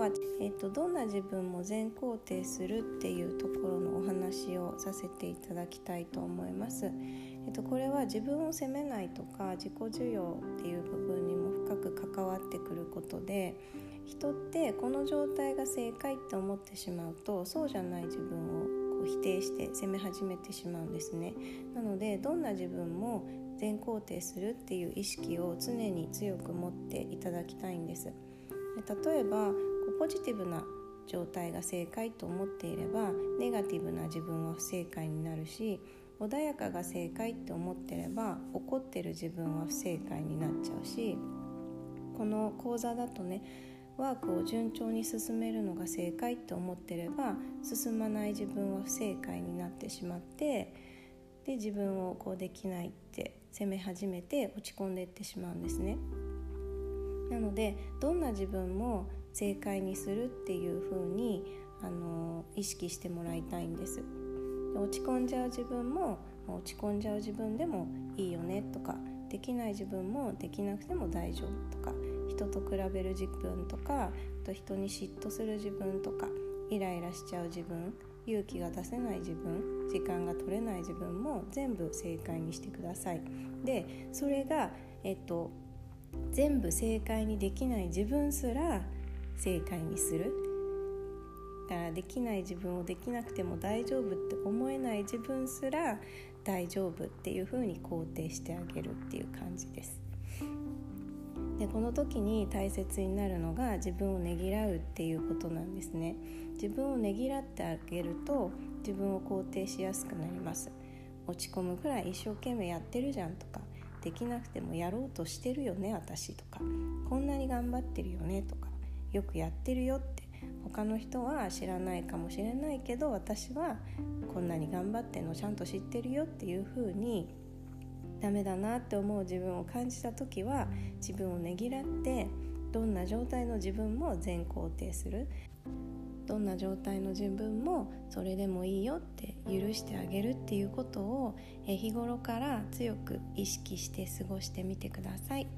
は、えーと、どんな自分も全肯定するっていうところのお話をさせていただきたいと思います。えーと、これは自分を責めないとか自己需要っていう部分にも深く関わってくることで人ってこの状態が正解って思ってしまうとそうじゃない自分をこう否定して責め始めてしまうんですね。なのでどんな自分も全肯定するっていう意識を常に強く持っていただきたいんです。例えばポジティブな状態が正解と思っていればネガティブな自分は不正解になるし穏やかが正解って思ってれば怒ってる自分は不正解になっちゃうしこの講座だとねワークを順調に進めるのが正解って思ってれば進まない自分は不正解になってしまってで自分をこうできないって責め始めて落ち込んでいってしまうんですね。なのでどんな自分も正解にするっていう風にあの意識してもらいたいんです。落ち込んじゃう自分も落ち込んじゃう自分でもいいよねとかできない自分もできなくても大丈夫とか人と比べる自分とかと人に嫉妬する自分とかイライラしちゃう自分勇気が出せない自分時間が取れない自分も全部正解にしてください。でそれがえっと全部正解にできない自分すら正解にする。だからできない自分をできなくても大丈夫って思えない自分すら大丈夫っていう風に肯定してあげるっていう感じです。でこの時に大切になるのが自分をねぎらうっていうことなんですね。自分をねぎらってあげると自分を肯定しやすくなります。落ち込むくらい一生懸命やってるじゃんとか。できなくてもやろうとしてるよね私とか。こんなに頑張ってるよねとか。よくやってるよって他の人は知らないかもしれないけど私はこんなに頑張ってのちゃんと知ってるよっていう風にダメだなって思う自分を感じた時は自分をねぎらってどんな状態の自分も全肯定するどんな状態の自分もそれでもいいよって許してあげるっていうことを日頃から強く意識して過ごしてみてください。